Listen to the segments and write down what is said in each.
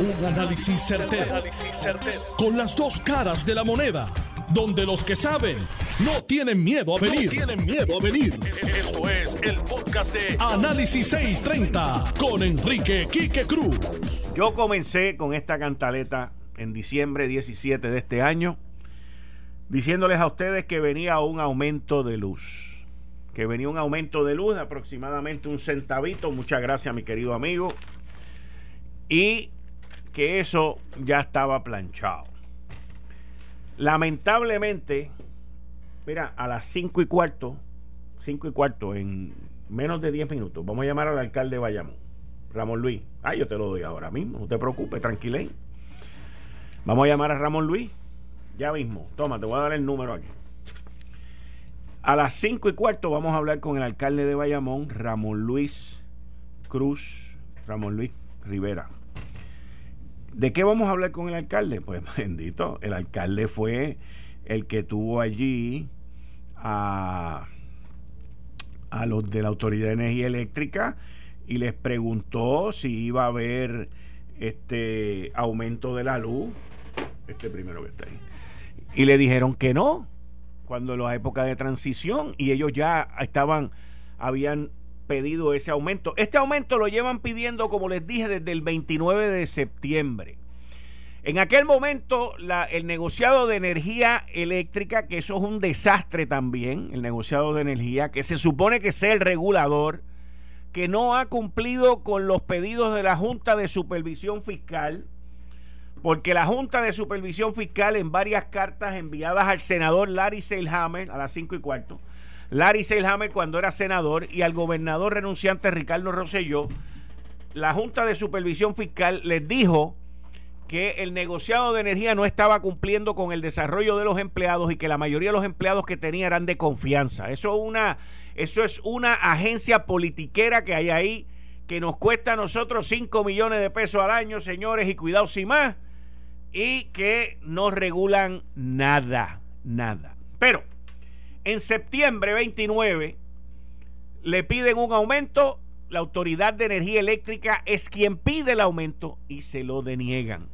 Un análisis certero, Con las dos caras de la moneda. Donde los que saben no tienen miedo a venir. tienen miedo a venir. Esto es el podcast de Análisis 630 con Enrique Quique Cruz. Yo comencé con esta cantaleta en diciembre 17 de este año diciéndoles a ustedes que venía un aumento de luz. Que venía un aumento de luz de aproximadamente un centavito. Muchas gracias, mi querido amigo. Y que eso ya estaba planchado. Lamentablemente, mira, a las 5 y cuarto, 5 y cuarto, en menos de 10 minutos, vamos a llamar al alcalde de Bayamón, Ramón Luis. Ah, yo te lo doy ahora mismo, no te preocupes, tranquilen. Vamos a llamar a Ramón Luis, ya mismo. Toma, te voy a dar el número aquí. A las 5 y cuarto vamos a hablar con el alcalde de Bayamón, Ramón Luis Cruz, Ramón Luis Rivera. ¿De qué vamos a hablar con el alcalde? Pues bendito, el alcalde fue el que tuvo allí a, a los de la Autoridad de Energía Eléctrica y les preguntó si iba a haber este aumento de la luz. Este primero que está ahí. Y le dijeron que no, cuando en la época de transición, y ellos ya estaban, habían pedido ese aumento. Este aumento lo llevan pidiendo, como les dije, desde el 29 de septiembre. En aquel momento, el negociado de energía eléctrica, que eso es un desastre también, el negociado de energía, que se supone que sea el regulador, que no ha cumplido con los pedidos de la Junta de Supervisión Fiscal, porque la Junta de Supervisión Fiscal en varias cartas enviadas al senador Larry Seilhammer a las 5 y cuarto, Larry Selhammer cuando era senador y al gobernador renunciante Ricardo Rosselló, la Junta de Supervisión Fiscal les dijo que el negociado de energía no estaba cumpliendo con el desarrollo de los empleados y que la mayoría de los empleados que tenía eran de confianza. Eso es una, eso es una agencia politiquera que hay ahí que nos cuesta a nosotros 5 millones de pesos al año, señores, y cuidado sin más, y que no regulan nada, nada. Pero en septiembre 29 le piden un aumento, la Autoridad de Energía Eléctrica es quien pide el aumento y se lo deniegan.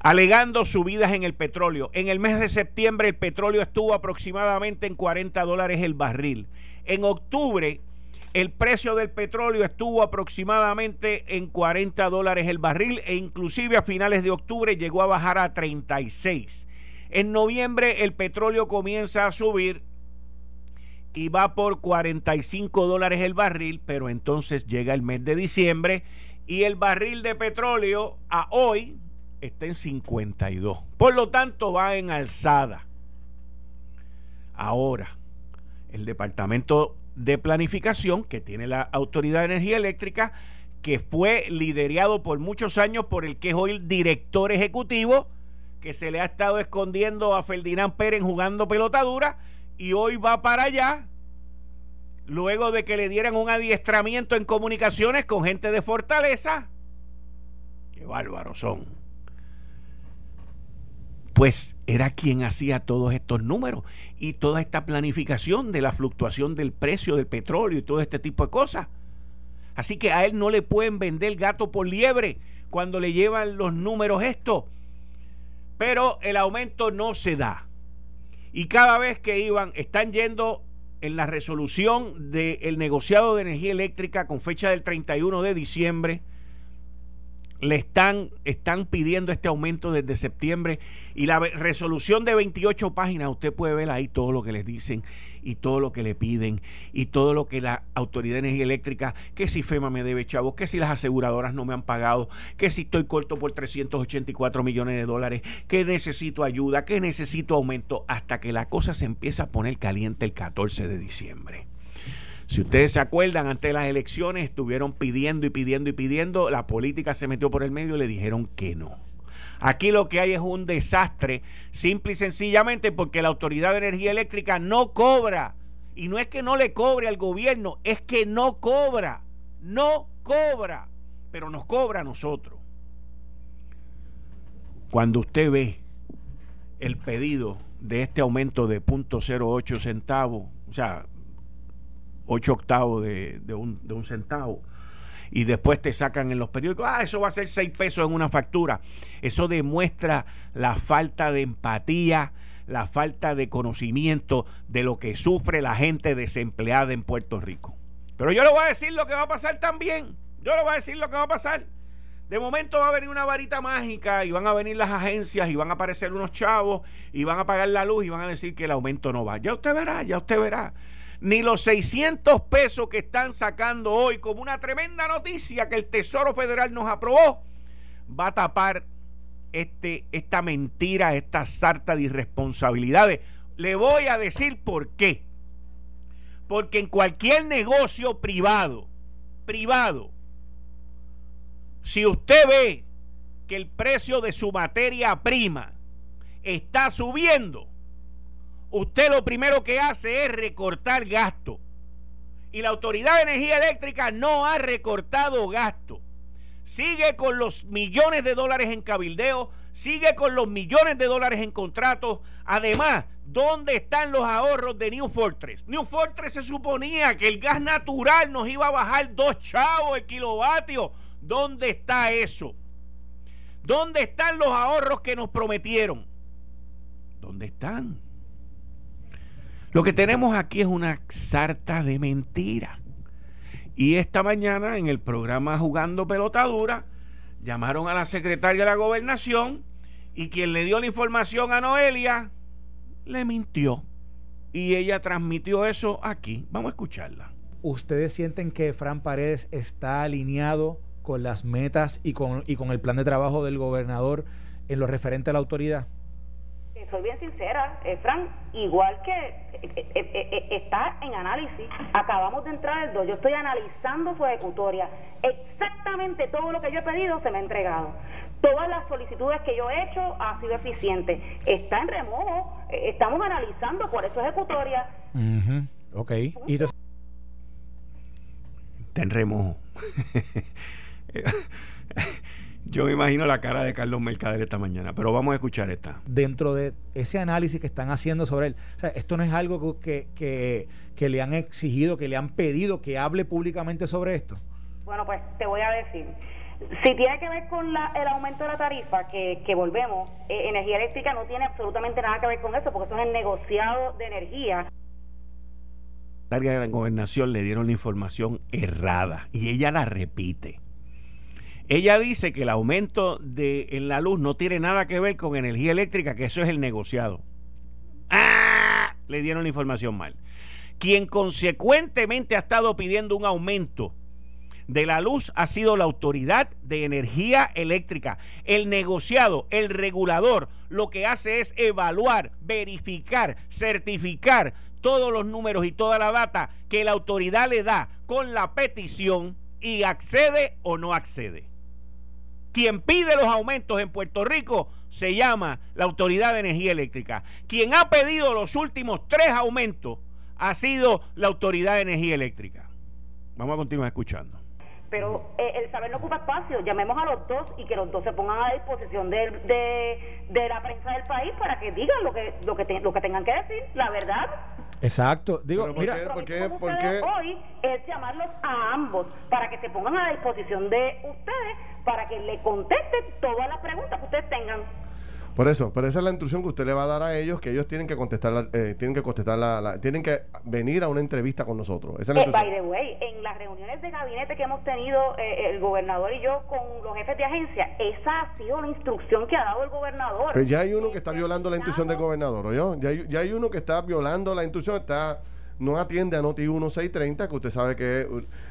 Alegando subidas en el petróleo. En el mes de septiembre el petróleo estuvo aproximadamente en 40 dólares el barril. En octubre el precio del petróleo estuvo aproximadamente en 40 dólares el barril e inclusive a finales de octubre llegó a bajar a 36. En noviembre el petróleo comienza a subir y va por 45 dólares el barril, pero entonces llega el mes de diciembre y el barril de petróleo a hoy está en 52. Por lo tanto, va en alzada. Ahora, el Departamento de Planificación, que tiene la Autoridad de Energía Eléctrica, que fue liderado por muchos años por el que es hoy el director ejecutivo, que se le ha estado escondiendo a Ferdinand Pérez jugando pelotadura y hoy va para allá luego de que le dieran un adiestramiento en comunicaciones con gente de Fortaleza. Qué bárbaros son. Pues era quien hacía todos estos números y toda esta planificación de la fluctuación del precio del petróleo y todo este tipo de cosas. Así que a él no le pueden vender gato por liebre cuando le llevan los números estos pero el aumento no se da. Y cada vez que iban, están yendo en la resolución del negociado de energía eléctrica con fecha del 31 de diciembre, le están, están pidiendo este aumento desde septiembre y la resolución de 28 páginas, usted puede ver ahí todo lo que les dicen y todo lo que le piden y todo lo que la Autoridad de Energía Eléctrica, que si FEMA me debe chavos, que si las aseguradoras no me han pagado, que si estoy corto por 384 millones de dólares, que necesito ayuda, que necesito aumento, hasta que la cosa se empieza a poner caliente el 14 de diciembre. Si ustedes se acuerdan, antes de las elecciones estuvieron pidiendo y pidiendo y pidiendo, la política se metió por el medio y le dijeron que no. Aquí lo que hay es un desastre, simple y sencillamente porque la Autoridad de Energía Eléctrica no cobra. Y no es que no le cobre al gobierno, es que no cobra. No cobra. Pero nos cobra a nosotros. Cuando usted ve el pedido de este aumento de 0.08 centavos, o sea, 8 octavos de, un, centavo. y después te sacan en los periódicos, ah, eso va a ser seis pesos en una factura. Eso demuestra la falta de empatía, la falta de conocimiento de lo que sufre la gente desempleada en Puerto Rico. Pero yo le voy a decir lo que va a pasar también. Yo le voy a decir lo que va a pasar. De momento va a venir una varita mágica y van a venir las agencias y van a aparecer unos chavos y van a pagar la luz y van a decir que el aumento no va. Ya usted verá, ya usted verá. Ni los 600 pesos que están sacando hoy como una tremenda noticia que el Tesoro Federal nos aprobó va a tapar este, esta mentira, esta sarta de irresponsabilidades. Le voy a decir por qué. Porque en cualquier negocio privado, privado, si usted ve que el precio de su materia prima está subiendo, usted lo primero que hace es recortar gasto. Y la Autoridad de Energía Eléctrica no ha recortado gasto. Sigue con los millones de dólares en cabildeo, sigue con los millones de dólares en contratos. Además, ¿dónde están los ahorros de New Fortress? New Fortress se suponía que el gas natural nos iba a bajar dos chavos el kilovatio ¿Dónde está eso? ¿Dónde están los ahorros que nos prometieron? ¿Dónde están? Lo que tenemos aquí es una sarta de mentira. Y esta mañana en el programa Jugando Pelotadura llamaron a la secretaria de la gobernación y quien le dio la información a Noelia le mintió. Y ella transmitió eso aquí. Vamos a escucharla. ¿Ustedes sienten que Fran Paredes está alineado con las metas y con, y con el plan de trabajo del gobernador en lo referente a la autoridad? Soy bien sincera, eh, Fran, igual que eh, eh, está en análisis, acabamos de entrar el 2, yo estoy analizando su ejecutoria, exactamente todo lo que yo he pedido se me ha entregado. Todas las solicitudes que yo he hecho ha sido eficiente. Está en remojo, estamos analizando por eso ejecutoria. Ok. ¿Y Está en remojo. Yo me imagino la cara de Carlos Mercader esta mañana, pero vamos a escuchar esta. Dentro de ese análisis que están haciendo sobre él, esto no es algo que, que, le han exigido, que le han pedido que hable públicamente sobre esto. Bueno, pues te voy a decir. Si tiene que ver con el aumento de la tarifa, que, que volvemos, eh, energía eléctrica no tiene absolutamente nada que ver con eso, porque eso es el negociado de energía de la gobernación le dieron la información errada y ella la repite. Ella dice que el aumento de, la luz no tiene nada que ver con energía eléctrica, que eso es el negociado. ¡Ah! Le dieron la información mal. Quien consecuentemente ha estado pidiendo un aumento de la luz ha sido la Autoridad de Energía Eléctrica. El negociado, el regulador, lo que hace es evaluar, verificar, certificar todos los números y toda la data que la autoridad le da con la petición y accede o no accede. Quien pide los aumentos en Puerto Rico se llama la Autoridad de Energía Eléctrica. Quien ha pedido los últimos tres aumentos ha sido la Autoridad de Energía Eléctrica. Vamos a continuar escuchando. Pero eh, el saber no ocupa espacio. Llamemos a los dos y que los dos se pongan a disposición de, de, la prensa del país para que digan lo que, lo que, lo que tengan que decir, la verdad. Exacto. Digo, ¿por mira, qué, ¿por qué, hoy es llamarlos a ambos para que se pongan a disposición de ustedes para que le contesten todas las preguntas que ustedes tengan. Por eso, pero esa es la instrucción que usted le va a dar a ellos, que ellos tienen que contestar, eh, tienen que contestar la, tienen que venir a una entrevista con nosotros. Esa es la eh, by the way, en las reuniones de gabinete que hemos tenido eh, el gobernador y yo con los jefes de agencia, esa ha sido la instrucción que ha dado el gobernador. Pero ya hay uno que está violando la instrucción del gobernador, ¿oyó? Ya hay, ya hay uno que está violando la instrucción, está no atiende a Noti 1630, que usted sabe que es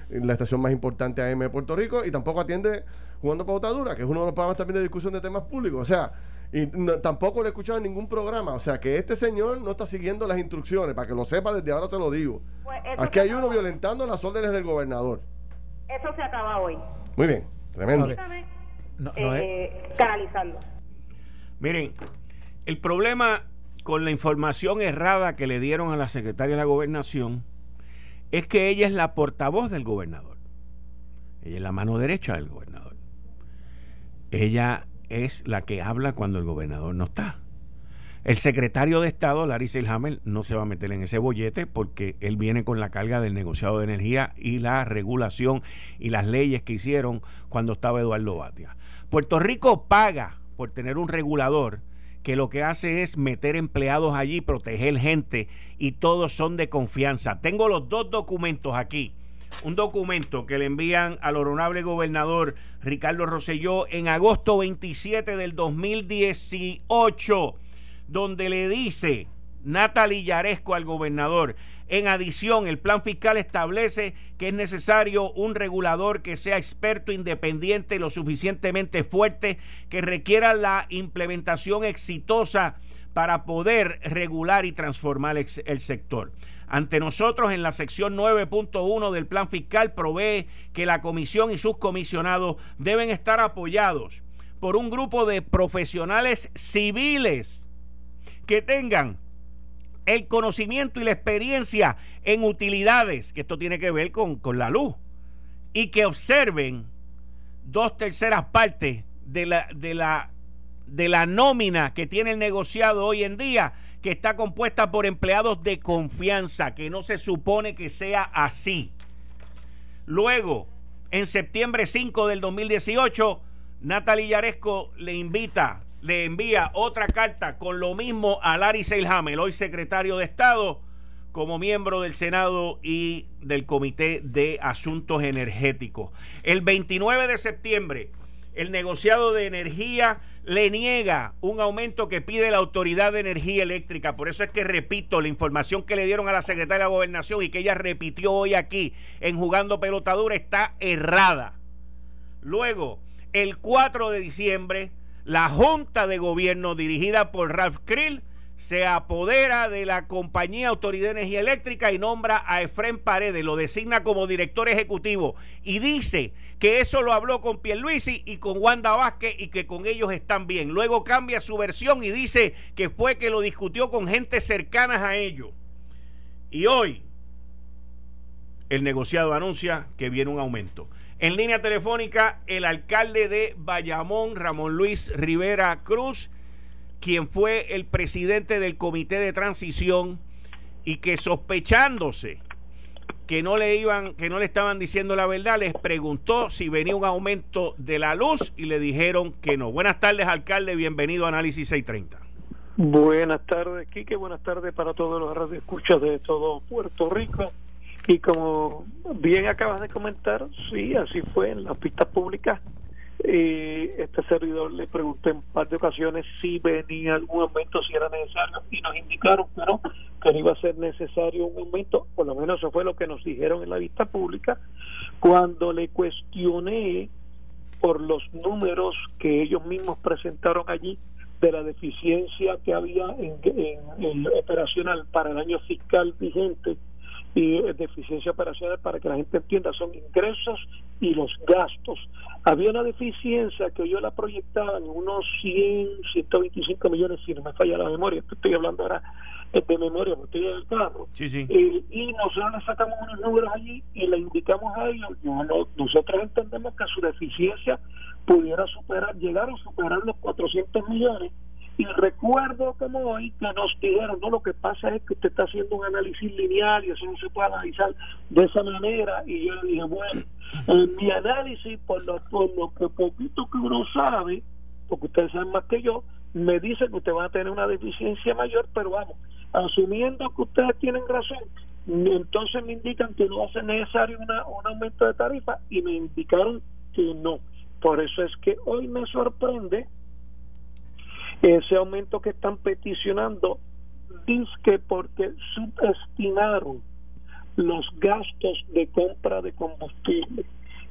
la estación más importante AM de Puerto Rico, y tampoco atiende Jugando Pautadura, que es uno de los programas también de discusión de temas públicos. O sea, y tampoco lo he escuchado en ningún programa. O sea, que este señor no está siguiendo las instrucciones. Para que lo sepa, desde ahora se lo digo. Pues Aquí hay uno violentando las órdenes del gobernador. Eso se acaba hoy. Muy bien, tremendo. Eh, canalizando. Miren, el problema con la información errada que le dieron a la secretaria de la gobernación es que ella es la portavoz del gobernador. Ella es la mano derecha del gobernador. Ella es la que habla cuando el gobernador no está. El secretario de Estado, Larry Selhammer, no se va a meter en ese bollete porque él viene con la carga del negociado de energía y la regulación y las leyes que hicieron cuando estaba Eduardo Batia. Puerto Rico paga por tener un regulador que lo que hace es meter empleados allí, proteger gente y todos son de confianza. Tengo los dos documentos aquí. Un documento que le envían al honorable gobernador Ricardo Rosselló en agosto 27 del 2018 donde le dice Natalie Yaresco al gobernador, en adición, el plan fiscal establece que es necesario un regulador que sea experto, independiente, lo suficientemente fuerte, que requiera la implementación exitosa para poder regular y transformar el sector. Ante nosotros, en la sección 9.1 del plan fiscal, provee que la comisión y sus comisionados deben estar apoyados por un grupo de profesionales civiles que tengan el conocimiento y la experiencia en utilidades, que esto tiene que ver con, la luz, y que observen dos terceras partes de la, de, la, de la nómina que tiene el negociado hoy en día, que está compuesta por empleados de confianza, que no se supone que sea así. Luego, en septiembre 5 del 2018, Natalie Yaresco le invita le envía otra carta con lo mismo a Larry Seilhammer, hoy secretario de Estado, como miembro del Senado y del Comité de Asuntos Energéticos. El 29 de septiembre, el negociado de energía le niega un aumento que pide la Autoridad de Energía Eléctrica. Por eso es que repito la información que le dieron a la secretaria de Gobernación y que ella repitió hoy aquí en Jugando Pelotadura está errada. Luego, el 4 de diciembre, la Junta de Gobierno dirigida por Ralph Krill se apodera de la compañía Autoridad de Energía Eléctrica y nombra a Efren Paredes, lo designa como director ejecutivo y dice que eso lo habló con Pierluisi y con Wanda Vázquez y que con ellos están bien. Luego cambia su versión y dice que fue que lo discutió con gente cercanas a ellos. Y hoy el negociado anuncia que viene un aumento. En línea telefónica, el alcalde de Bayamón, Ramón Luis Rivera Cruz, quien fue el presidente del comité de transición y que sospechándose que no le iban, que no le estaban diciendo la verdad, les preguntó si venía un aumento de la luz y le dijeron que no. Buenas tardes, alcalde, bienvenido a Análisis 630. Buenas tardes, Quique, buenas tardes para todos los radioescuchas de todo Puerto Rico. Y como bien acabas de comentar, sí, así fue en las pistas públicas. Eh, este servidor le pregunté en par de ocasiones si venía algún aumento, si era necesario, y nos indicaron que no, que iba a ser necesario un aumento, por lo menos eso fue lo que nos dijeron en la vista pública. Cuando le cuestioné por los números que ellos mismos presentaron allí de la deficiencia que había en, en operacional para el año fiscal vigente, y deficiencia operacional para que la gente entienda son ingresos y los gastos. Había una deficiencia que yo la proyectaba en unos 100 125 millones si no me falla la memoria estoy hablando ahora de memoria porque estoy en el carro. Eh, y nosotros le sacamos unos números allí y le indicamos a ellos nosotros entendemos que su deficiencia pudiera superar llegar a superar los 400 millones y recuerdo como hoy que nos dijeron, no, lo que pasa es que usted está haciendo un análisis lineal y eso no se puede analizar de esa manera. Y yo le dije, bueno, en mi análisis, por lo, por lo que poquito que uno sabe, porque ustedes saben más que yo, me dice que usted va a tener una deficiencia mayor, pero vamos, asumiendo que ustedes tienen razón, entonces me indican que no va a ser necesario una, un aumento de tarifa y me indicaron que no. Por eso es que hoy me sorprende ese aumento que están peticionando dice porque subestimaron los gastos de compra de combustible.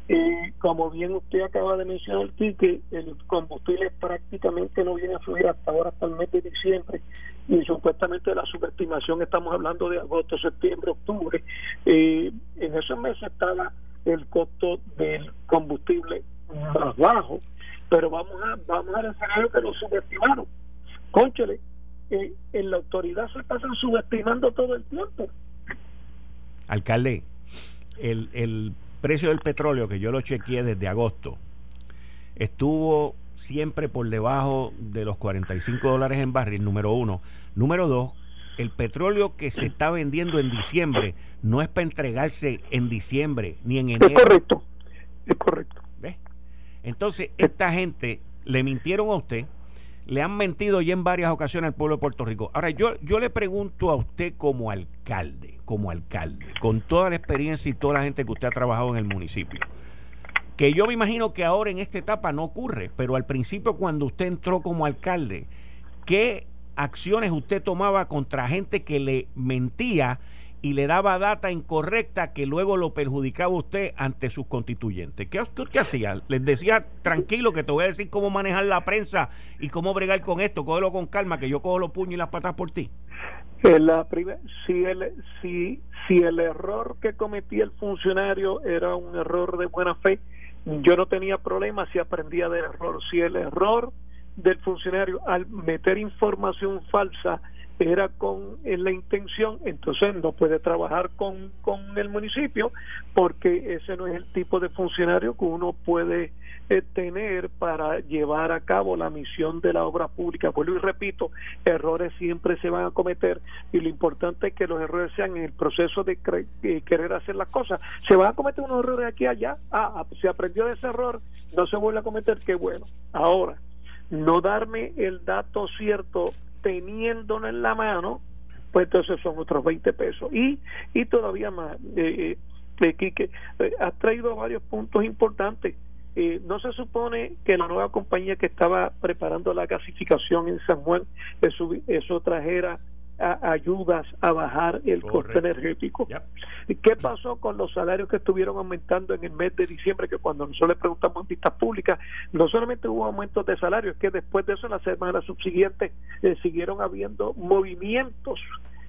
Eh, como bien usted acaba de mencionar, que el combustible prácticamente no viene a subir hasta ahora, hasta el mes de diciembre, y supuestamente la subestimación estamos hablando de agosto, septiembre, octubre. Eh, en esos meses estaba el costo del combustible más bajo pero vamos a vamos al escenario que lo subestimaron. Conchele, eh, en la autoridad se pasan subestimando todo el tiempo. Alcalde, el, el precio del petróleo que yo lo chequeé desde agosto estuvo siempre por debajo de los 45 dólares en barril, número uno. Número dos, el petróleo que se está vendiendo en diciembre no es para entregarse en diciembre ni en enero. Es correcto, es correcto. Entonces, esta gente le mintieron a usted, le han mentido ya en varias ocasiones al pueblo de Puerto Rico. Ahora, yo, yo le pregunto a usted como alcalde, como alcalde, con toda la experiencia y toda la gente que usted ha trabajado en el municipio, que yo me imagino que ahora en esta etapa no ocurre, pero al principio cuando usted entró como alcalde, ¿qué acciones usted tomaba contra gente que le mentía y le daba data incorrecta que luego lo perjudicaba usted ante sus constituyentes. ¿Qué, usted hacía? Les decía, tranquilo, que te voy a decir cómo manejar la prensa y cómo bregar con esto, cógelo con calma, que yo cojo los puños y las patas por ti. La si, el, si el error que cometía el funcionario era un error de buena fe, yo no tenía problema si aprendía del error. Si el error del funcionario al meter información falsa era con la intención, entonces no puede trabajar con, con el municipio porque ese no es el tipo de funcionario que uno puede eh, tener para llevar a cabo la misión de la obra pública. Vuelvo y repito, errores siempre se van a cometer y lo importante es que los errores sean en el proceso de eh, querer hacer las cosas. Se van a cometer unos errores aquí y allá, ah, ah, se aprendió de ese error, no se vuelve a cometer, qué bueno. Ahora, no darme el dato cierto teniéndolo en la mano, pues entonces son otros 20 pesos. Y, y todavía más, eh, eh, eh, eh has traído varios puntos importantes. no se supone que la nueva compañía que estaba preparando la gasificación en San Juan, eso trajera ayudas a bajar el coste energético. ¿Qué pasó con los salarios que estuvieron aumentando en el mes de diciembre? Que cuando nosotros le preguntamos en vistas públicas, no solamente hubo aumentos de salarios, que después de eso, en la semana subsiguiente, eh, siguieron habiendo movimientos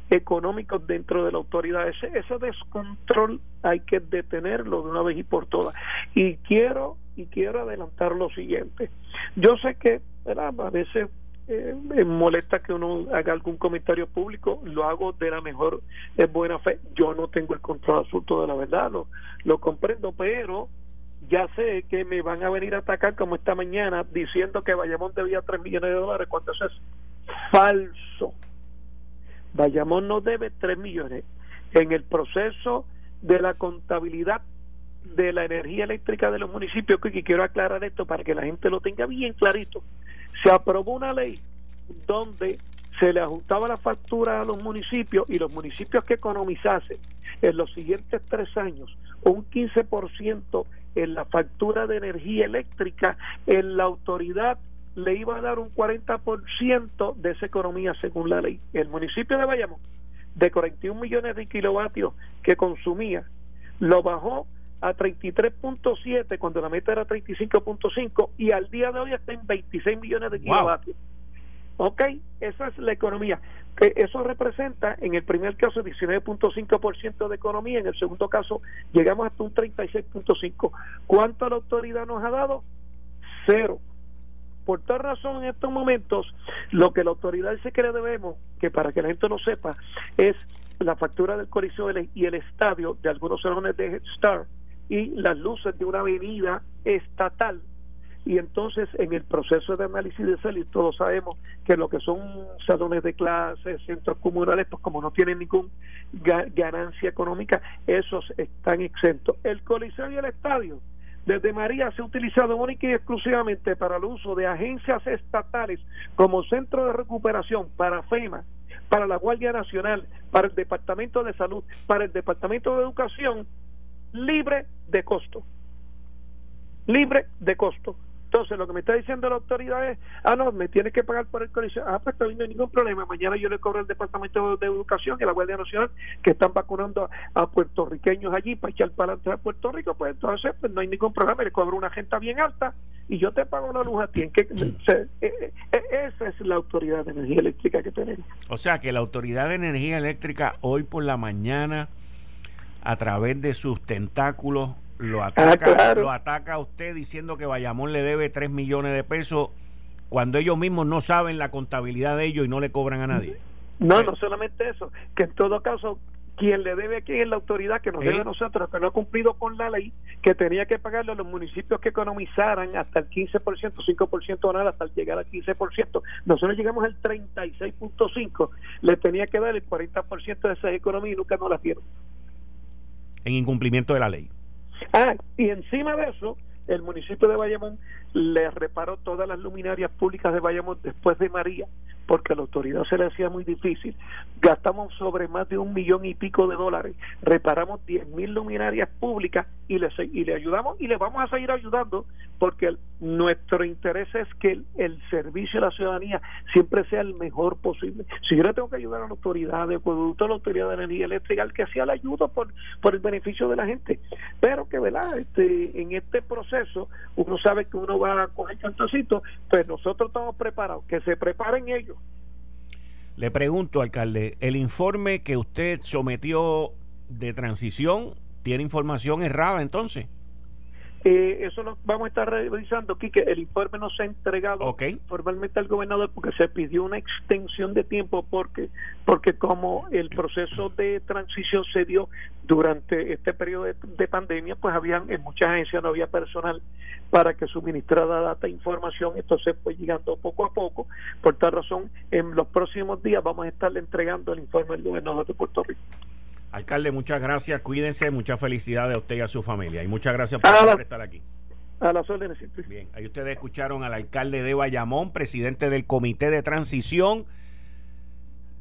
económicos dentro de la autoridad. Ese, ese descontrol hay que detenerlo de una vez y por todas. Y quiero y quiero adelantar lo siguiente. Yo sé que a veces eh, molesta que uno haga algún comentario público, lo hago de la mejor de buena fe. Yo no tengo el control absoluto de la verdad, lo, comprendo, pero ya sé que me van a venir a atacar como esta mañana diciendo que Bayamón debía 3 millones de dólares cuando eso es falso. Bayamón no debe 3 millones. En el proceso de la contabilidad de la energía eléctrica de los municipios, quiero aclarar esto para que la gente lo tenga bien clarito se aprobó una ley donde se le ajustaba la factura a los municipios y los municipios que economizasen en los siguientes tres años un 15% en la factura de energía eléctrica, en la autoridad le iba a dar un 40% de esa economía según la ley. El municipio de Bayamón, de 41 millones de kilovatios que consumía, lo bajó a 33.7 cuando la meta era 35.5 y al día de hoy está en 26 millones de kilovatios. Ok, esa es la economía. Que eso representa en el primer caso 19.5% de economía, en el segundo caso llegamos hasta un 36.5%. ¿Cuánto la autoridad nos ha dado? Cero. Por tal razón, en estos momentos, lo que la autoridad dice que le debemos, que para que la gente lo sepa, es la factura del coliseo y el estadio de algunos salones de Star y las luces de una avenida estatal y entonces en el proceso de análisis de salud todos sabemos que lo que son salones de clases, centros comunales, pues como no tienen ningún ganancia económica, esos están exentos. El coliseo y el estadio desde María se ha utilizado única y exclusivamente para el uso de agencias estatales como centro de recuperación para FEMA, para la Guardia Nacional, para el Departamento de Salud, para el Departamento de Educación libre de costo. Libre de costo. Entonces, lo que me está diciendo la autoridad es, ah, no, me tiene que pagar por el coliseo. Ah, pues no hay ningún problema. Mañana yo le cobro al Departamento de Educación y a la Guardia Nacional que están vacunando a, puertorriqueños allí para echar para adelante a Puerto Rico. Pues entonces, pues no hay ningún problema. Le cobro una agenda bien alta y yo te pago la luz a ti. ¿En que, eh, eh, eh, esa es la autoridad de energía eléctrica que tenemos. O sea, que la autoridad de energía eléctrica hoy por la mañana a través de sus tentáculos lo ah, ataca, lo ataca a usted diciendo que Bayamón le debe 3 millones de pesos cuando ellos mismos no saben la contabilidad de ellos y no le cobran a nadie. No, no solamente eso, que en todo caso quien le debe aquí es la autoridad que nos debe a nosotros, que no ha cumplido con la ley, que tenía que pagarle a los municipios que economizaran hasta el 15%, 5% anual hasta llegar al 15%. Nosotros llegamos al 36.5%, le tenía que dar el 40% de esa economía y nunca nos la dieron. En incumplimiento de la ley. Ah, y encima de eso, el municipio de Bayamón le reparó todas las luminarias públicas de Bayamón después de María porque a la autoridad se le hacía muy difícil. Gastamos sobre más de un millón y pico de dólares, reparamos 10 mil luminarias públicas y le, y le ayudamos y le vamos a seguir ayudando porque nuestro interés es que el, servicio a la ciudadanía siempre sea el mejor posible. Si yo le tengo que ayudar a la autoridad de acueducto, a la autoridad de energía eléctrica, al que sea la ayuda por, por el beneficio de la gente. Pero que, ¿verdad? Este, en este proceso uno sabe que uno va a coger cantocito, pues nosotros estamos preparados, que se preparen ellos le pregunto, alcalde, ¿el informe que usted sometió de transición tiene información errada entonces? Eh, eso lo vamos a estar revisando, que El informe no se ha entregado formalmente al gobernador porque se pidió una extensión de tiempo porque porque como el proceso de transición se dio durante este periodo de, pandemia, pues habían en muchas agencias no había personal para que suministrara data e información, entonces fue llegando poco a poco. Por tal razón, en los próximos días vamos a estarle entregando el informe al gobernador de Puerto Rico. Alcalde, muchas gracias, cuídense, muchas felicidades a usted y a su familia y muchas gracias por estar aquí. A las órdenes Bien, ahí ustedes escucharon al alcalde de Bayamón, presidente del Comité de Transición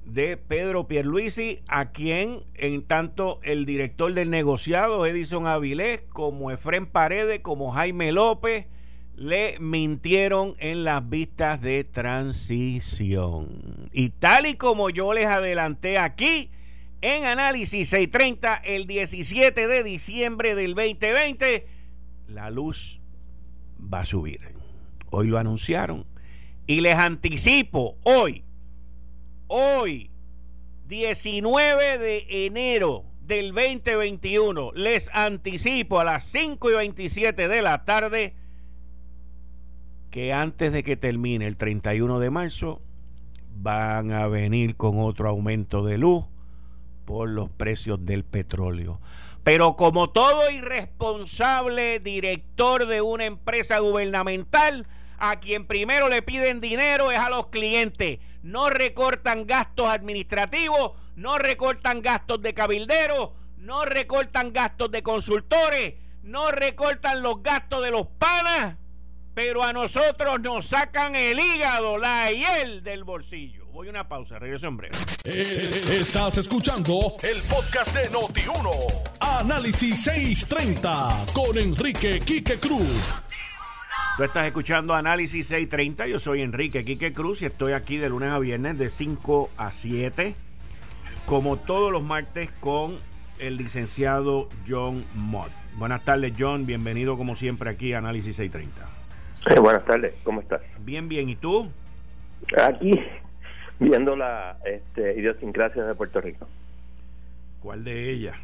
de Pedro Pierluisi, a quien en tanto el director del negociado, Edison Avilés, como Efren Paredes, como Jaime López, le mintieron en las vistas de transición. Y tal y como yo les adelanté aquí, en Análisis 630 el 17 de diciembre del 2020. La luz va a subir. Hoy lo anunciaron. Y les anticipo, hoy, hoy, 19 de enero del 2021, les anticipo a las 5 y 27 de la tarde que antes de que termine el 31 de marzo van a venir con otro aumento de luz por los precios del petróleo. Pero como todo irresponsable director de una empresa gubernamental, a quien primero le piden dinero es a los clientes. No recortan gastos administrativos, no recortan gastos de cabilderos, no recortan gastos de consultores, no recortan los gastos de los panas, pero a nosotros nos sacan el hígado, la hiel del bolsillo. Voy a una pausa, regreso en breve. Eh, estás escuchando el podcast de Noti1. Análisis 630 con Enrique Quique Cruz. Tú estás escuchando Análisis 630. Yo soy Enrique Quique Cruz y estoy aquí de lunes a viernes de 5 a 7. Como todos los martes con el licenciado John Mott. Buenas tardes, John. Bienvenido como siempre aquí a Análisis 630. buenas tardes, ¿cómo estás? Bien, bien. ¿Y tú? Aquí viendo la este, idiosincrasia de Puerto Rico. ¿Cuál de ellas?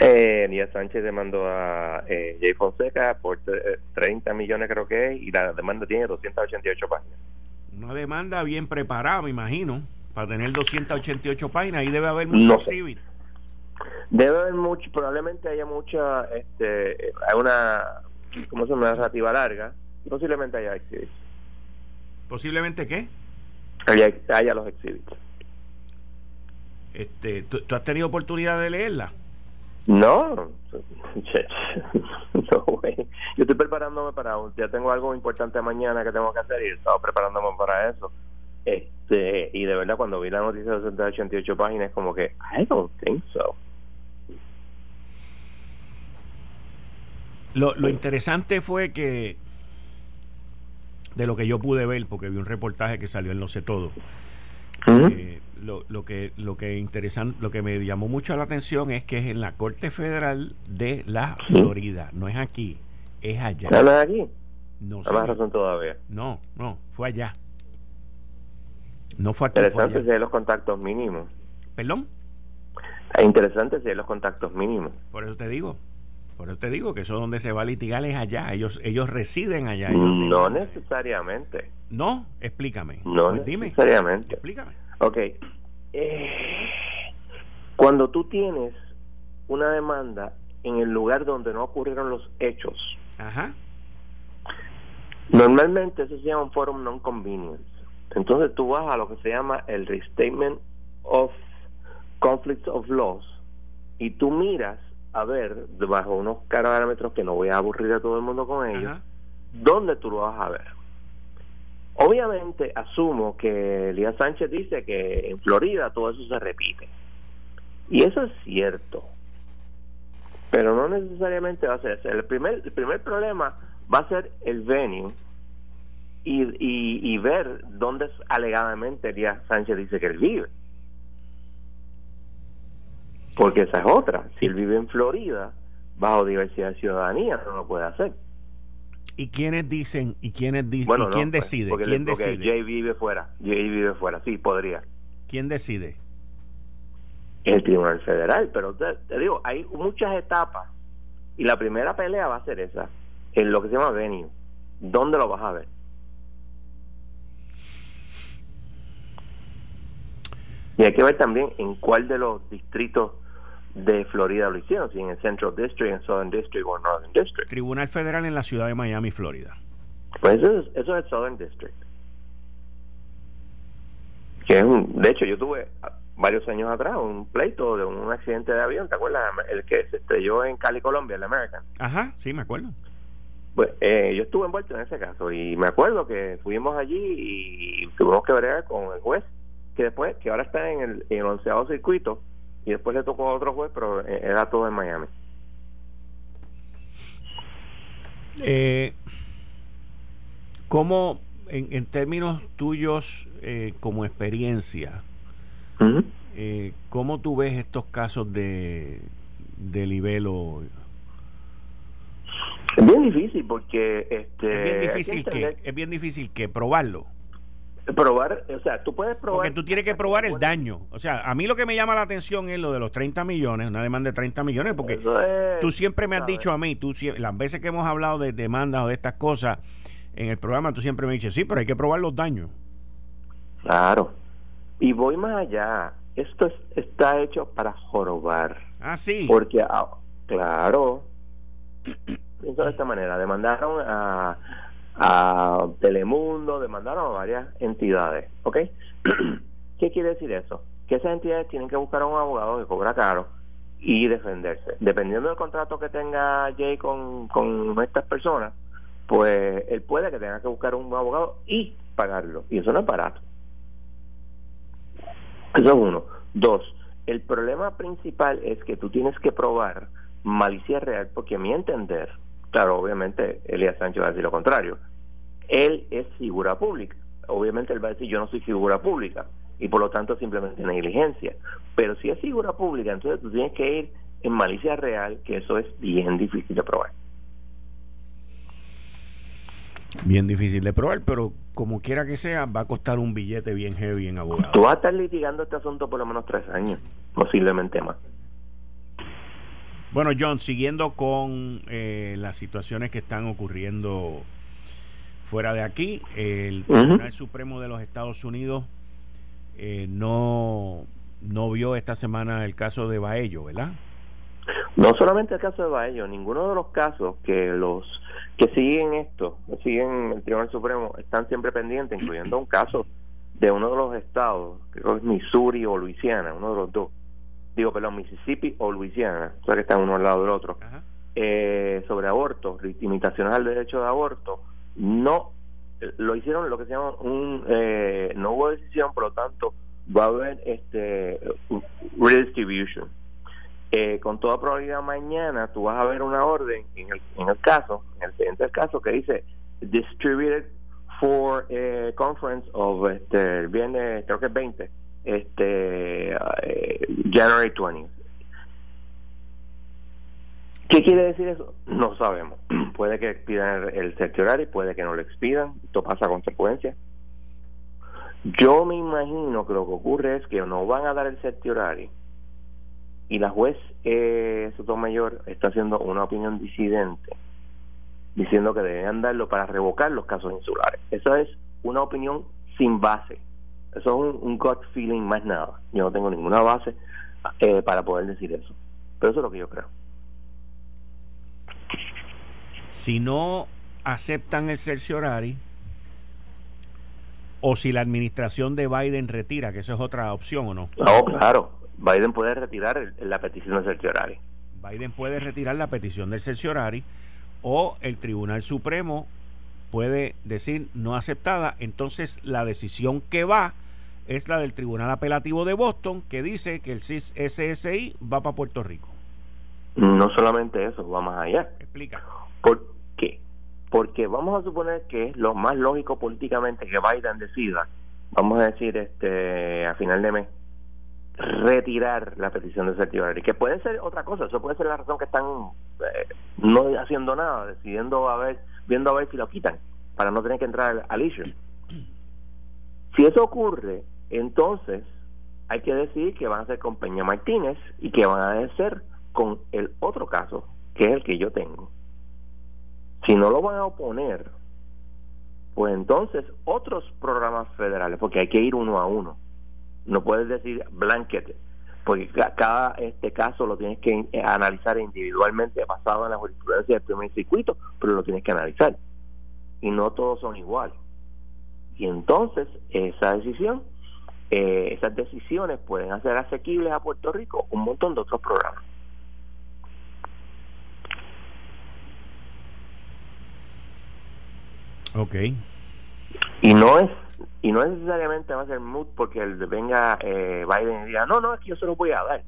Eh, Díaz Sánchez demandó a eh, Jay Fonseca por 30 millones creo que es y la demanda tiene 288 páginas. Una demanda bien preparada, me imagino, para tener 288 páginas. Ahí debe haber mucho exhibit. Debe haber mucho, probablemente haya mucha, este, hay una, ¿cómo se llama? Narrativa larga. Posiblemente haya exhibit. ¿Posiblemente qué? Haya, los exhibits. Este, ¿tú, has tenido oportunidad de leerla? No, no, güey. Yo estoy preparándome para ya tengo algo importante mañana que tengo que hacer y estaba preparándome para eso. Este, y de verdad cuando vi la noticia de 88 páginas como que I don't think so. Lo, lo interesante fue que de lo que yo pude ver, porque vi un reportaje que salió en Lo sé todo. Eh, lo, lo, que lo que interesante, lo que me llamó mucho la atención es que es en la Corte Federal de la Florida, no es aquí, es allá. ¿No es aquí? No, más razón todavía. No, no, fue allá. No fue aquí. Interesante si hay los contactos mínimos. ¿Perdón? Interesante si hay los contactos mínimos. Por eso te digo. Por eso te digo que eso donde se va a litigar es allá. Ellos ellos residen allá. no necesariamente. No, explícame. No pues necesariamente. Explícame. Ok. Eh, Cuando tú tienes una demanda en el lugar donde no ocurrieron los hechos, Ajá. normalmente eso se llama un forum non convenience. Entonces tú vas a lo que se llama el Restatement of Conflicts of Laws y tú miras a ver, bajo unos parámetros que no voy a aburrir a todo el mundo con ellos, Ajá. ¿dónde tú lo vas a ver? Obviamente asumo que Elías Sánchez dice que en Florida todo eso se repite. Y eso es cierto. Pero no necesariamente va a ser. El primer, el primer problema va a ser el venue y, y, y ver dónde alegadamente Elías Sánchez dice que él vive. Porque esa es otra. Si él vive en Florida, bajo diversidad de ciudadanía, no lo puede hacer. ¿Y quiénes dicen y quiénes dicen Bueno, y no, quién pues, decide? Porque, ¿Quién porque decide? Jay vive fuera. Jay vive fuera. Sí, podría. ¿Quién decide? el Tribunal Federal. Pero te, te digo, hay muchas etapas y la primera pelea va a ser esa, en lo que se llama venue. ¿Dónde lo vas a ver? Y hay que ver también en cuál de los distritos de Florida lo hicieron, si en el Central District, en Southern District o en Northern District. Tribunal Federal en la ciudad de Miami, Florida. Pues eso es, eso es el Southern District. Que es un, de hecho, yo tuve varios años atrás un pleito de un accidente de avión, ¿te acuerdas? El que se estrelló en Cali, Colombia, el American. Ajá, sí, me acuerdo. Pues eh, yo estuve envuelto en ese caso y me acuerdo que fuimos allí y tuvimos que bregar con el juez, que después, que ahora está en el, en el onceavo circuito y después le tocó a otro juez, pero eh, era todo en Miami. Eh, ¿Cómo, en, en términos tuyos eh, como experiencia, eh, cómo tú ves estos casos de, de libelo? Es bien difícil porque este, Es bien difícil que, es bien difícil que probarlo. Probar, o sea, tú puedes probar. Porque tú tienes que probar el daño. O sea, a mí lo que me llama la atención es lo de los 30 millones, una demanda de 30 millones, porque es, tú siempre me has dicho a mí, tú las veces que hemos hablado de demandas o de estas cosas en el programa, tú siempre me dices, sí, pero hay que probar los daños. Claro. Y voy más allá. Esto es- está hecho para jorobar. Ah, sí. Porque, ah, claro, pienso de esta manera, demandaron a, a Telemundo, demandaron a varias entidades, ¿ok? ¿Qué quiere decir eso? Que esas entidades tienen que buscar a un abogado que cobra caro y defenderse. Dependiendo del contrato que tenga Jay con, con estas personas, pues él puede que tenga que buscar un abogado y pagarlo. Y eso no es barato. Eso es uno. Dos, el problema principal es que tú tienes que probar malicia real, porque a mi entender, claro, obviamente Elías Sánchez va a decir lo contrario, él es figura pública. Obviamente él va a decir yo no soy figura pública y por lo tanto simplemente negligencia. Pero si es figura pública, entonces tú tienes que ir en malicia real, que eso es bien difícil de probar. Bien difícil de probar, pero como quiera que sea, va a costar un billete bien heavy en abogado. Tú vas a estar litigando este asunto por lo menos tres años, posiblemente más. Bueno, John, siguiendo con eh, las situaciones que están ocurriendo fuera de aquí, el. Tribunal Supremo de los Estados Unidos eh, no, no vio esta semana el caso de Baello, ¿verdad? No solamente el caso de Baello, ninguno de los casos que los que siguen esto, que siguen el Tribunal Supremo, están siempre pendientes, incluyendo un caso de uno de los estados, creo que es Missouri o Luisiana, uno de los dos. Digo, perdón, Mississippi o Luisiana, o sea que están uno al lado del otro. Ajá. Eh, sobre aborto, limitaciones al derecho de aborto, no eh, lo hicieron lo que se llama un eh, no hubo decisión, por lo tanto va a haber este redistribution. Eh, con toda probabilidad mañana tú vas a ver una orden en el, en el caso, en el siguiente caso que dice distributed for eh, conference of este viernes creo que es 20 este eh, January 20 ¿Qué quiere decir eso? No sabemos. puede que expidan el, el certiorari, puede que no lo expidan, esto pasa a consecuencia. Yo me imagino que lo que ocurre es que no van a dar el certiorari y la juez eh, Sotomayor está haciendo una opinión disidente diciendo que deben darlo para revocar los casos insulares. Eso es una opinión sin base. Eso es un, un gut feeling más nada. Yo no tengo ninguna base eh, para poder decir eso. Pero eso es lo que yo creo. Si no aceptan el cerciorari, o si la administración de Biden retira, que eso es otra opción o no. No, claro. Biden puede retirar la petición del cerciorari. Biden puede retirar la petición del cerciorari o el Tribunal Supremo puede decir no aceptada. Entonces la decisión que va es la del Tribunal Apelativo de Boston que dice que el SSI va para Puerto Rico. No solamente eso, va más allá. Explica. ¿Por qué? Porque vamos a suponer que es lo más lógico políticamente que Biden decida, vamos a decir este a final de mes, retirar la petición de certiorari, que puede ser otra cosa, eso puede ser la razón que están eh, no haciendo nada, decidiendo a ver, viendo a ver si lo quitan, para no tener que entrar al issue. Si eso ocurre, entonces hay que decir que van a ser con Peña Martínez y que van a ser con el otro caso, que es el que yo tengo. Si no lo van a oponer, pues entonces otros programas federales, porque hay que ir uno a uno. No puedes decir blanket, porque cada este caso lo tienes que eh, analizar individualmente basado en la jurisprudencia del primer circuito, pero lo tienes que analizar. Y no todos son iguales. Y entonces esa decisión, eh, esas decisiones pueden hacer asequibles a Puerto Rico un montón de otros programas. Ok. Y no es y no necesariamente va a ser mood porque el, venga eh, Biden y diga, no, no, es que yo se lo voy a dar.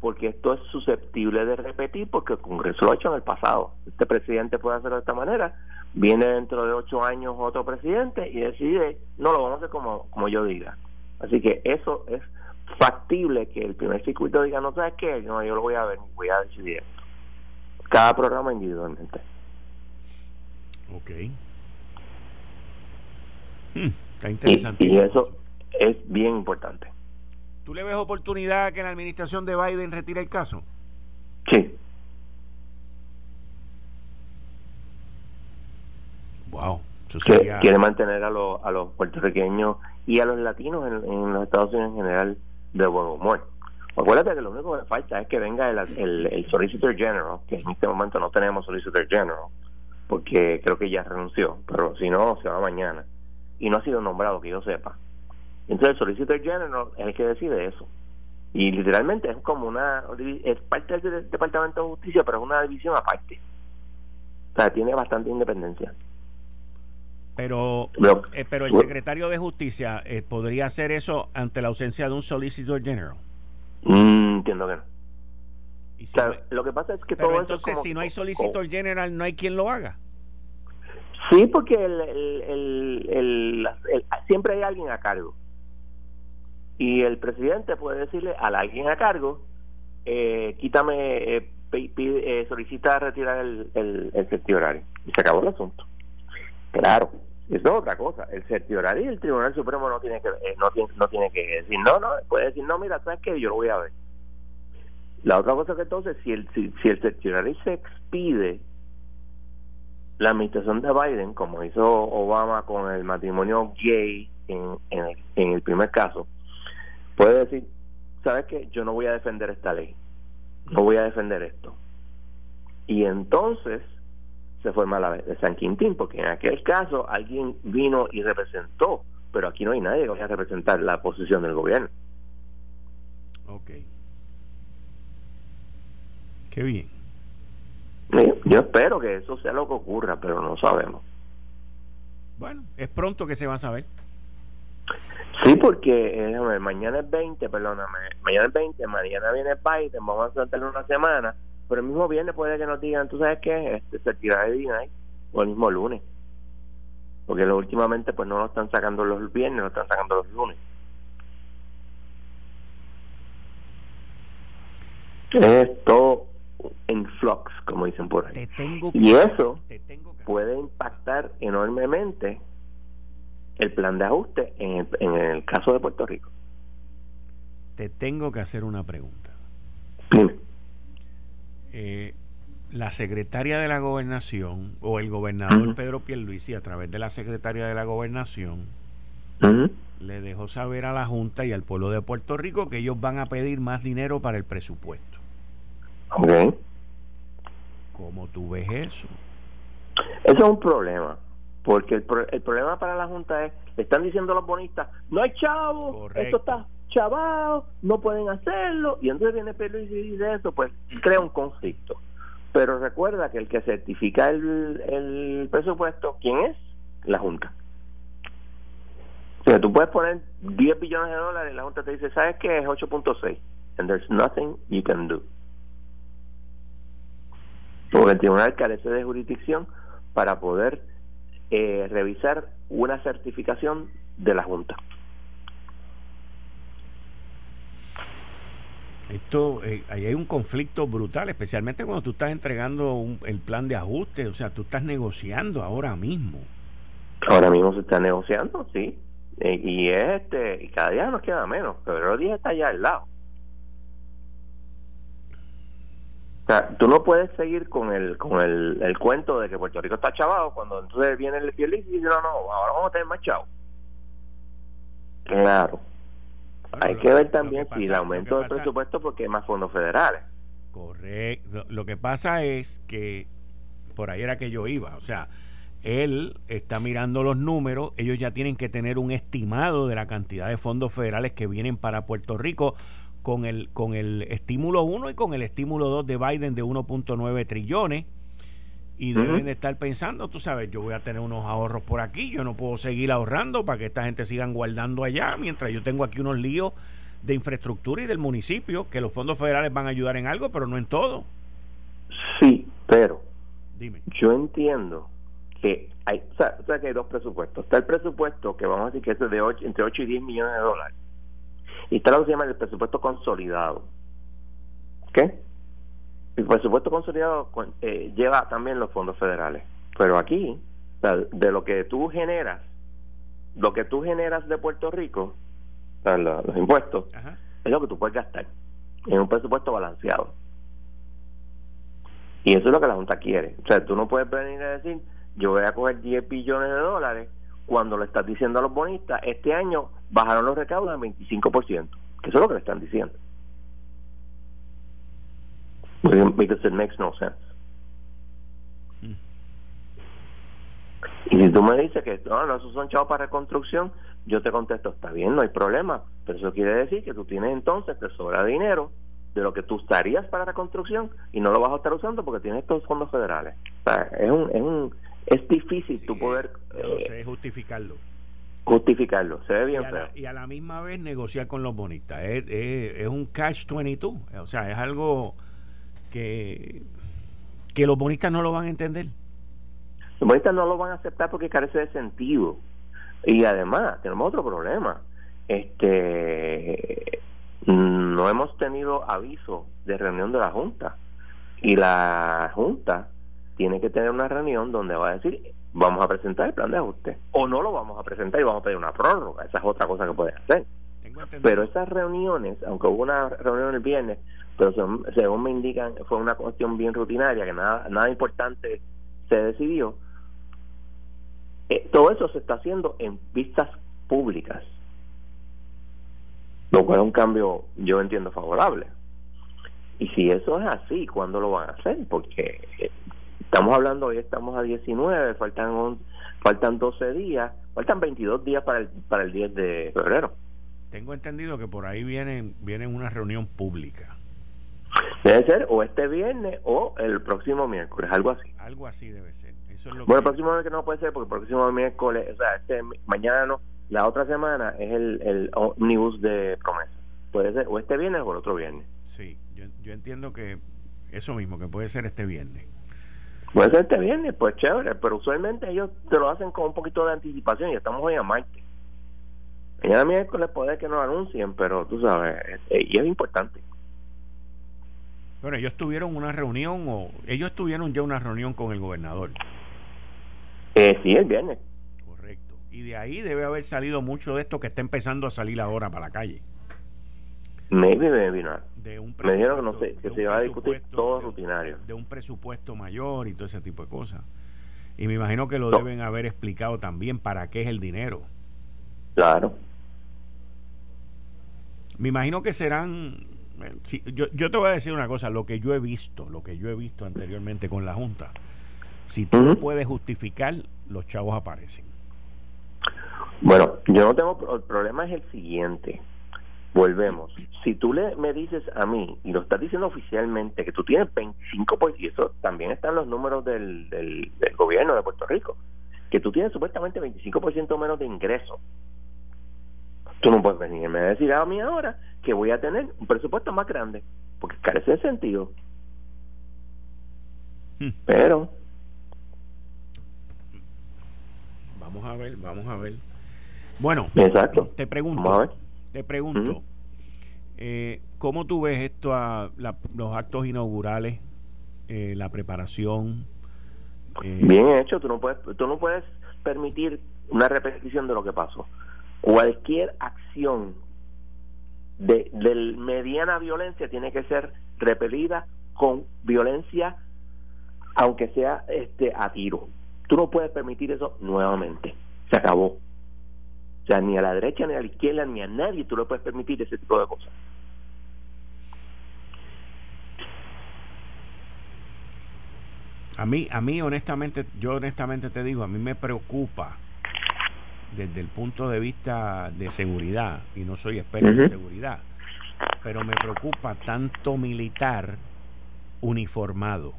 Porque esto es susceptible de repetir porque el Congreso lo ha hecho en el pasado. Este presidente puede hacerlo de esta manera. Viene dentro de ocho años otro presidente y decide, no, lo vamos a hacer como, como yo diga. Así que eso es factible que el primer circuito diga, no sabes qué, no, yo lo voy a ver, voy a decidir esto. Cada programa individualmente. Ok. Hmm, está interesante. Y, eso es bien importante. ¿Tú le ves oportunidad que la administración de Biden retire el caso? Sí. Wow. Quiere mantener a, los a los puertorriqueños y a los latinos en, los Estados Unidos en general de buen humor. Acuérdate que lo único que falta es que venga el, el, el Solicitor General, que en este momento no tenemos Solicitor General, porque creo que ya renunció, pero si no, se va mañana y no ha sido nombrado, que yo sepa. Entonces el Solicitor General es el que decide eso. Y literalmente es como una, es parte del Departamento de Justicia, pero es una división aparte. O sea, tiene bastante independencia. Pero, eh, pero el secretario de Justicia eh, podría hacer eso ante la ausencia de un Solicitor General. Mm, entiendo que no. lo que pasa es que todo entonces si no hay Solicitor General no hay quien lo haga. Sí, porque el, el, el, siempre hay alguien a cargo. Y el presidente puede decirle a alguien a cargo, eh, quítame, eh, pide, eh, solicita retirar el, el, el horario. Y se acabó el asunto. Claro, eso es otra cosa. El horario y el Tribunal Supremo no tiene que eh, no tiene, no tiene que decir, no, no, puede decir, no, mira, ¿sabes qué? Yo lo voy a ver. La otra cosa que entonces, si el, si, si el certiorari se expide la administración de Biden, como hizo Obama con el matrimonio gay en, en, el, primer caso, puede decir, ¿sabes qué? Yo no voy a defender esta ley, no voy a defender esto. Y entonces se forma la de San Quintín, porque en aquel caso alguien vino y representó, pero aquí no hay nadie que vaya a representar la posición del gobierno. Ok. Qué bien. Yo espero que eso sea lo que ocurra, pero no sabemos. Bueno, es pronto que se va a saber. Sí, porque eh, mañana es 20, perdóname, mañana es 20, mañana viene Biden, vamos a saltarle una semana, pero el mismo viernes puede que nos digan, tú sabes qué, este, se tira de día o el mismo lunes, porque lo, últimamente pues no lo están sacando los viernes, lo están sacando los lunes. Esto en flux, como dicen por ahí. y eso puede impactar enormemente el plan de ajuste en el, caso de Puerto Rico. Te tengo que hacer una pregunta. Eh, la secretaria de la gobernación o el gobernador Pedro Pierluisi a través de la secretaria de la gobernación le dejó saber a la Junta y al pueblo de Puerto Rico que ellos van a pedir más dinero para el presupuesto. Ok. ¿Cómo tú ves eso? Eso es un problema. Porque el, pro- el problema para la Junta es, le están diciendo los bonistas, no hay chavo, Correcto. esto está chavado, no pueden hacerlo. Y entonces viene Pierluisi y dice eso, pues crea un conflicto. Pero recuerda que el que certifica el, el presupuesto, ¿quién es? La Junta. O sea, tú puedes poner 10 billones de dólares y la Junta te dice, ¿sabes qué? Es 8.6. And there's nothing you can do. Porque el tribunal carece de jurisdicción para poder eh, revisar una certificación de la Junta. Esto, eh, ahí hay un conflicto brutal, especialmente cuando tú estás entregando un- el plan de ajuste, o sea, tú estás negociando ahora mismo. Ahora mismo se está negociando, sí. Eh, y es este, y cada día nos queda menos. Febrero 10 está ya al lado. O sea, tú no puedes seguir con el con el, el cuento de que Puerto Rico está chavado cuando entonces viene el Pierluisi y dice, no, no, ahora vamos a tener más chavo. Claro. Bueno, Hay que ver también si el aumento del presupuesto porque hay más fondos federales. Correcto. Lo que pasa es que por ahí era que yo iba. O sea, él está mirando los números. Ellos ya tienen que tener un estimado de la cantidad de fondos federales que vienen para Puerto Rico con el, con el estímulo 1 y con el estímulo 2 de Biden de 1.9 trillones. Y deben de estar pensando, tú sabes, yo voy a tener unos ahorros por aquí, yo no puedo seguir ahorrando para que esta gente sigan guardando allá, mientras yo tengo aquí unos líos de infraestructura y del municipio, que los fondos federales van a ayudar en algo, pero no en todo. Sí, pero Dime. yo entiendo que hay, o sea, o sea que hay dos presupuestos. Está el presupuesto que vamos a decir que es de ocho- entre 8 y 10 millones de dólares. Y está lo que se llama el presupuesto consolidado. ¿Qué? El presupuesto consolidado con- eh, lleva también los fondos federales. Pero aquí, de lo que tú generas, lo que tú generas de Puerto Rico, los impuestos, Ajá. es lo que tú puedes gastar en un presupuesto balanceado. Y eso es lo que la Junta quiere. O sea, tú no puedes venir a decir, yo voy a coger 10 billones de dólares cuando le estás diciendo a los bonistas, este año bajaron los recaudos al 25%. Que eso es lo que le están diciendo. Because it makes no sense. Mm. Y si tú me dices que no, no, esos son chavos para reconstrucción, yo te contesto, está bien, no hay problema. Pero eso quiere decir que tú tienes entonces, te sobra dinero de lo que tú usarías para reconstrucción y no lo vas a estar usando porque tienes estos fondos federales. O sea, es un, es un, es difícil Sí, tú poder eh, sé justificarlo. justificarlo. Se ve Y bien a, la, y a la misma vez negociar con los bonistas. Es, es- es un catch 22. O sea, es algo que, que los bonistas no lo van a entender. Los bonistas no lo van a aceptar porque carece de sentido. Y además, tenemos otro problema. Este no hemos tenido aviso de reunión de la Junta. Y la Junta tiene que tener una reunión donde va a decir, vamos a presentar el plan de ajuste. O no lo vamos a presentar y vamos a pedir una prórroga. Esa es otra cosa que puede hacer. Pero esas reuniones, aunque hubo una reunión el viernes, pero según me indican, fue una cuestión bien rutinaria, que nada, nada importante se decidió. Eh, todo eso se está haciendo en vistas públicas, lo cual es un cambio, yo entiendo, favorable. Y si eso es así, ¿cuándo lo van a hacer? Porque eh, estamos hablando, hoy estamos a 19, faltan un- faltan 12 días, faltan 22 días para el, para el 10 de febrero. Tengo entendido que por ahí viene, viene una reunión pública. Debe ser o este viernes o el próximo miércoles, algo así. Algo así debe ser. Eso es lo Bueno, el próximo miércoles no puede ser porque el próximo miércoles, o sea, este mañana no, la otra semana es el, el omnibus de promesa. Puede ser o este viernes o el otro viernes. Sí, yo, yo entiendo que eso mismo, que puede ser este viernes. Puede ser este viernes, pues chévere, pero usualmente ellos te lo hacen con un poquito de anticipación y estamos hoy a martes. Mañana miércoles puede que no anuncien, pero tú sabes, eh, y es importante. Bueno, ellos tuvieron una reunión o ellos tuvieron ya una reunión con el gobernador. Eh, sí, el viernes. Correcto. Y de ahí debe haber salido mucho de esto que está empezando a salir ahora para la calle. Maybe, maybe not. De un Me dijeron que no sé, que de se un iba a discutir presupuesto- todo de- rutinario. De un presupuesto mayor y todo ese tipo de cosas. Y me imagino que lo No. deben haber explicado también para qué es el dinero. Claro. Me imagino que serán. eh, si- yo, yo te voy a decir una cosa, lo que yo he visto, lo que yo he visto anteriormente con la Junta. Si tú puedes justificar, los chavos aparecen. Bueno, yo no tengo. El problema es el siguiente. Volvemos. Si tú le, me dices a mí, y lo estás diciendo oficialmente, que tú tienes 25%, y eso también está en los números del, del, del gobierno de Puerto Rico, que tú tienes supuestamente 25% menos de ingresos. Tú no puedes venirme a decir a mí ahora que voy a tener un presupuesto más grande, porque carece de sentido. Hmm. Pero, Vamos a ver, vamos a ver. Bueno, exacto. te pregunto, Vamos a ver. te pregunto, eh, ¿cómo tú ves esto a la- los actos inaugurales, eh, la preparación? eh, Bien hecho, tú no puedes, tú no puedes permitir una repetición de lo que pasó. Cualquier acción de, de mediana violencia tiene que ser repelida con violencia, aunque sea este a tiro. Tú no puedes permitir eso nuevamente. Se acabó. O sea, ni a la derecha, ni a la izquierda, ni a nadie tú le puedes permitir ese tipo de cosas. A mí, a mí honestamente, yo honestamente te digo, a mí me preocupa desde el punto de vista de seguridad, y no soy experto en seguridad, pero me preocupa tanto militar uniformado.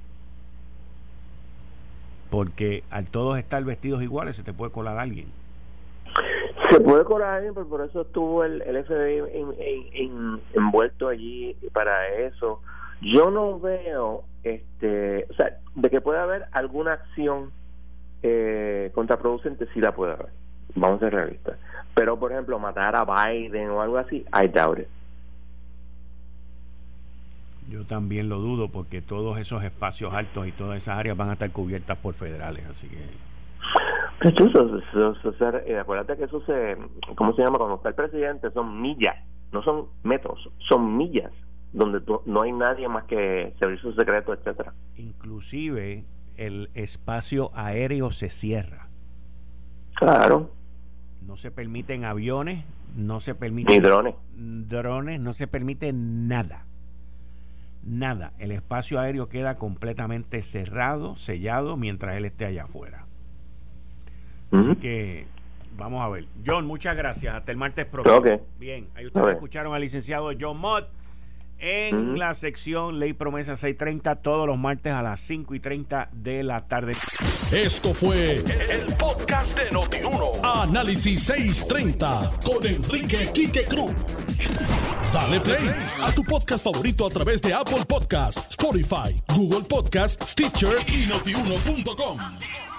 Porque al todos estar vestidos iguales se te puede colar alguien. Se puede colar alguien, pero por eso estuvo el, el FBI en- en- en- envuelto allí para eso. Yo no veo, este, o sea, de que pueda haber alguna acción eh, contraproducente, sí la puede haber. Vamos a ser realistas. Pero, por ejemplo, matar a Biden o algo así, I doubt it. Yo también lo dudo porque todos esos espacios altos y todas esas áreas van a estar cubiertas por federales, así que Pero tú, eso- eso- eso- eso- eh, acuérdate que eso se, ¿cómo se llama? Cuando está el presidente son millas, no son metros, son millas, donde tú- no hay nadie más que servicios secretos, etcétera. inclusive el espacio aéreo se cierra. Claro, No se permiten aviones, no se ni permiten drones. drones, no se permite nada. Nada. El espacio aéreo queda completamente cerrado, sellado, mientras él esté allá afuera. Así que vamos a ver. John, muchas gracias. Hasta el martes próximo. Ok. Bien, ahí A ustedes ver. escucharon al licenciado John Mott en la sección Ley Promesa 630 todos los martes a las 5 y 30 de la tarde. Esto fue el podcast de Notiuno. Análisis 630 con Enrique Quique Cruz. Dale play a tu podcast favorito a través de Apple Podcasts, Spotify, Google Podcasts, Stitcher y notiuno.com.